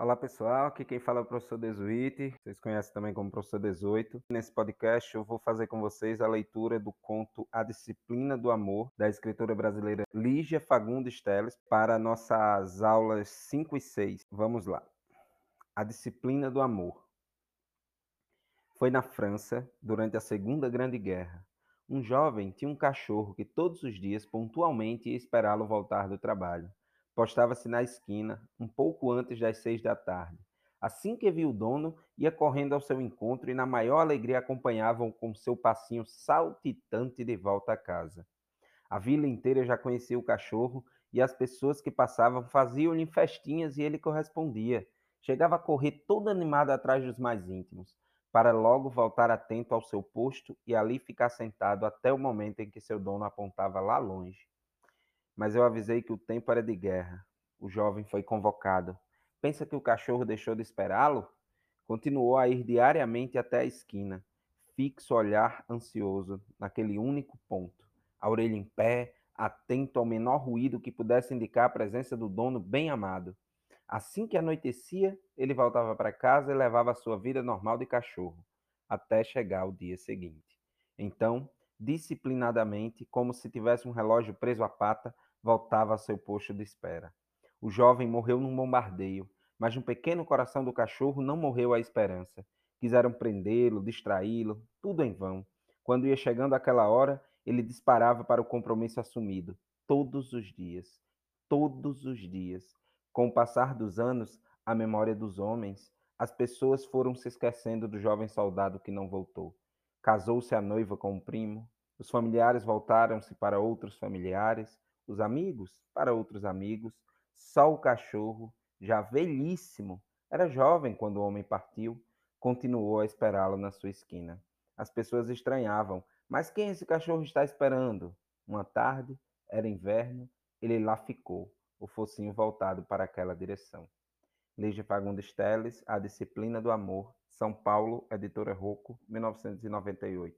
Olá pessoal, aqui quem fala é o professor Desuíte, vocês conhecem também como professor 18. Nesse podcast eu vou fazer com vocês a leitura do conto A Disciplina do Amor, da escritora brasileira Lígia Fagundes Teles, para nossas aulas 5 e 6. Vamos lá. A Disciplina do Amor. Foi na França, durante a Segunda Grande Guerra. Um jovem tinha um cachorro que todos os dias pontualmente ia esperá-lo voltar do trabalho postava-se na esquina, um pouco antes das seis da tarde. Assim que viu o dono, ia correndo ao seu encontro e, na maior alegria, acompanhavam com seu passinho saltitante de volta a casa. A vila inteira já conhecia o cachorro e as pessoas que passavam faziam-lhe festinhas e ele correspondia. Chegava a correr todo animado atrás dos mais íntimos, para logo voltar atento ao seu posto e ali ficar sentado até o momento em que seu dono apontava lá longe mas eu avisei que o tempo era de guerra. O jovem foi convocado. Pensa que o cachorro deixou de esperá-lo? Continuou a ir diariamente até a esquina, fixo olhar ansioso naquele único ponto, a orelha em pé, atento ao menor ruído que pudesse indicar a presença do dono bem amado. Assim que anoitecia, ele voltava para casa e levava a sua vida normal de cachorro, até chegar o dia seguinte. Então, disciplinadamente, como se tivesse um relógio preso à pata, voltava a seu posto de espera. O jovem morreu num bombardeio, mas no pequeno coração do cachorro não morreu a esperança. Quiseram prendê-lo, distraí-lo, tudo em vão. Quando ia chegando aquela hora, ele disparava para o compromisso assumido, todos os dias, todos os dias. Com o passar dos anos, a memória dos homens, as pessoas foram se esquecendo do jovem soldado que não voltou. Casou-se a noiva com um primo, os familiares voltaram-se para outros familiares, os amigos para outros amigos, só o cachorro, já velhíssimo, era jovem quando o homem partiu, continuou a esperá-lo na sua esquina. As pessoas estranhavam, mas quem esse cachorro está esperando? Uma tarde, era inverno, ele lá ficou, o focinho voltado para aquela direção. Lígia Fagundes Teles, A Disciplina do Amor, São Paulo, Editora Rocco, 1998.